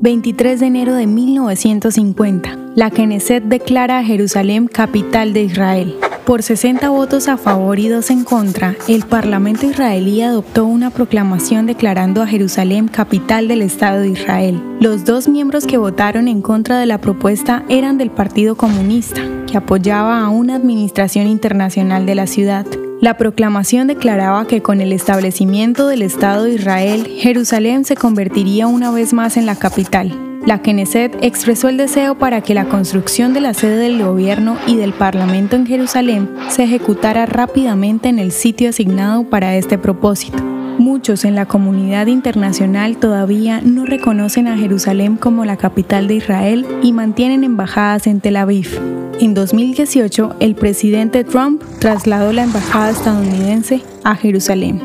23 de enero de 1950. La Knesset declara a Jerusalén capital de Israel. Por 60 votos a favor y dos en contra, el Parlamento israelí adoptó una proclamación declarando a Jerusalén capital del Estado de Israel. Los dos miembros que votaron en contra de la propuesta eran del Partido Comunista, que apoyaba a una administración internacional de la ciudad. La proclamación declaraba que con el establecimiento del Estado de Israel, Jerusalén se convertiría una vez más en la capital. La Knesset expresó el deseo para que la construcción de la sede del gobierno y del Parlamento en Jerusalén se ejecutara rápidamente en el sitio asignado para este propósito. Muchos en la comunidad internacional todavía no reconocen a Jerusalén como la capital de Israel y mantienen embajadas en Tel Aviv. En 2018, el presidente Trump trasladó la embajada estadounidense a Jerusalén.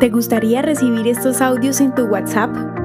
¿Te gustaría recibir estos audios en tu WhatsApp?